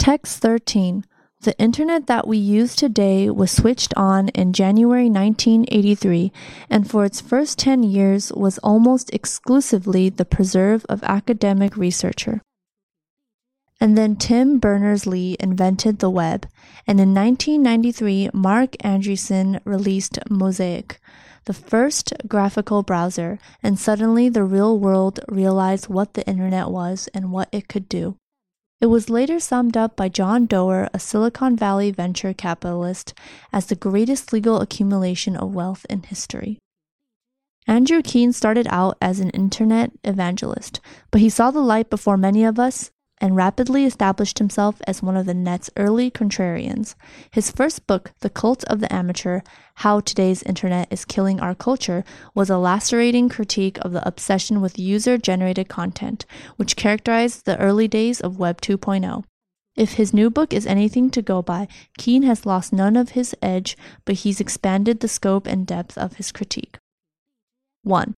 Text 13. The internet that we use today was switched on in January 1983 and for its first 10 years was almost exclusively the preserve of academic researcher. And then Tim Berners-Lee invented the web, and in 1993 Marc Andreessen released Mosaic, the first graphical browser, and suddenly the real world realized what the internet was and what it could do. It was later summed up by John Doerr, a Silicon Valley venture capitalist, as the greatest legal accumulation of wealth in history. Andrew Keen started out as an internet evangelist, but he saw the light before many of us and rapidly established himself as one of the net's early contrarians. His first book, The Cult of the Amateur How Today's Internet is Killing Our Culture, was a lacerating critique of the obsession with user generated content, which characterized the early days of Web 2.0. If his new book is anything to go by, Keen has lost none of his edge, but he's expanded the scope and depth of his critique. 1.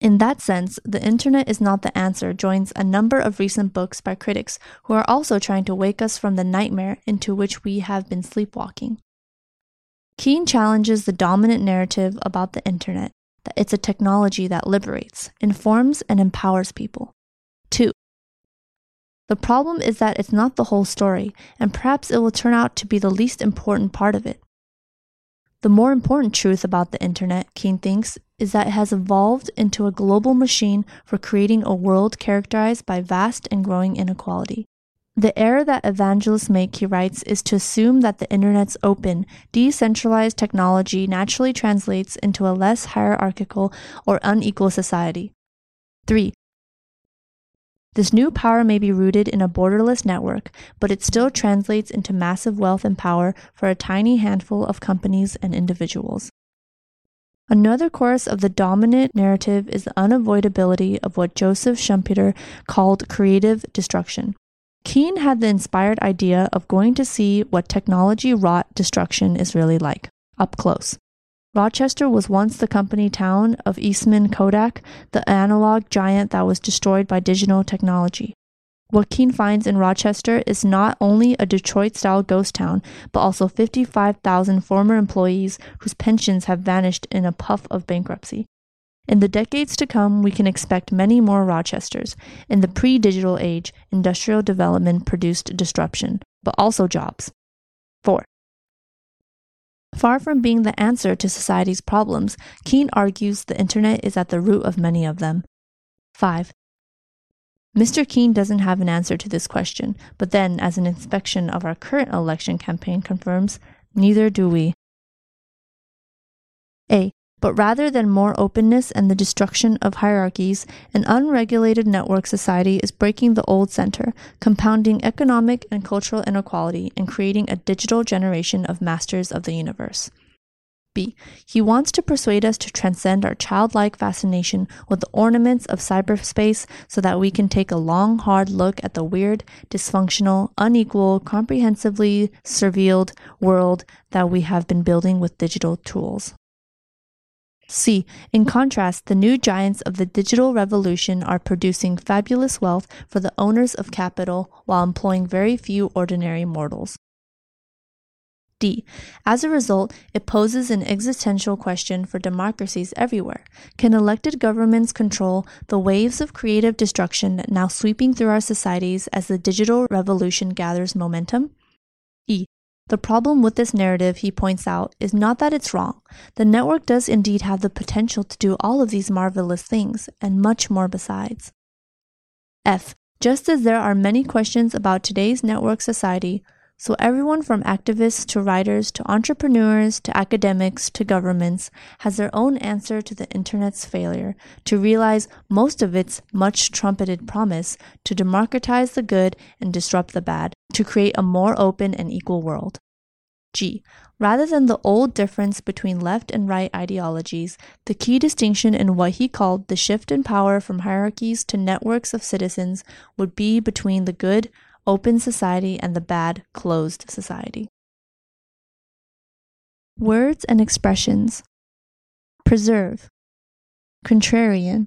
In that sense, the internet is not the answer joins a number of recent books by critics who are also trying to wake us from the nightmare into which we have been sleepwalking. Keen challenges the dominant narrative about the internet that it's a technology that liberates, informs, and empowers people. 2. The problem is that it's not the whole story, and perhaps it will turn out to be the least important part of it. The more important truth about the internet, Keen thinks, is that it has evolved into a global machine for creating a world characterized by vast and growing inequality. The error that evangelists make, he writes, is to assume that the internet's open, decentralized technology naturally translates into a less hierarchical or unequal society. 3. This new power may be rooted in a borderless network, but it still translates into massive wealth and power for a tiny handful of companies and individuals. Another course of the dominant narrative is the unavoidability of what Joseph Schumpeter called creative destruction. Keen had the inspired idea of going to see what technology wrought destruction is really like, up close. Rochester was once the company town of Eastman Kodak, the analog giant that was destroyed by digital technology. What Keen finds in Rochester is not only a Detroit style ghost town, but also 55,000 former employees whose pensions have vanished in a puff of bankruptcy. In the decades to come, we can expect many more Rochesters. In the pre digital age, industrial development produced disruption, but also jobs. 4. Far from being the answer to society's problems, Keen argues the internet is at the root of many of them. 5. Mr. Keen doesn't have an answer to this question, but then, as an inspection of our current election campaign confirms, neither do we. A. But rather than more openness and the destruction of hierarchies, an unregulated network society is breaking the old center, compounding economic and cultural inequality, and creating a digital generation of masters of the universe. B. He wants to persuade us to transcend our childlike fascination with the ornaments of cyberspace so that we can take a long, hard look at the weird, dysfunctional, unequal, comprehensively surveilled world that we have been building with digital tools. C. In contrast, the new giants of the digital revolution are producing fabulous wealth for the owners of capital while employing very few ordinary mortals. D. As a result, it poses an existential question for democracies everywhere. Can elected governments control the waves of creative destruction now sweeping through our societies as the digital revolution gathers momentum? E. The problem with this narrative, he points out, is not that it's wrong. The network does indeed have the potential to do all of these marvelous things, and much more besides. F. Just as there are many questions about today's network society, so everyone from activists to writers to entrepreneurs to academics to governments has their own answer to the internet's failure to realize most of its much trumpeted promise to democratize the good and disrupt the bad, to create a more open and equal world. G. Rather than the old difference between left and right ideologies, the key distinction in what he called the shift in power from hierarchies to networks of citizens would be between the good, open society and the bad, closed society. Words and expressions. Preserve, contrarian,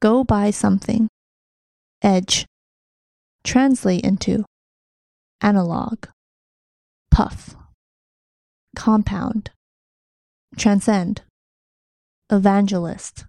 go by something, edge, translate into. Analog, puff, compound, transcend, evangelist,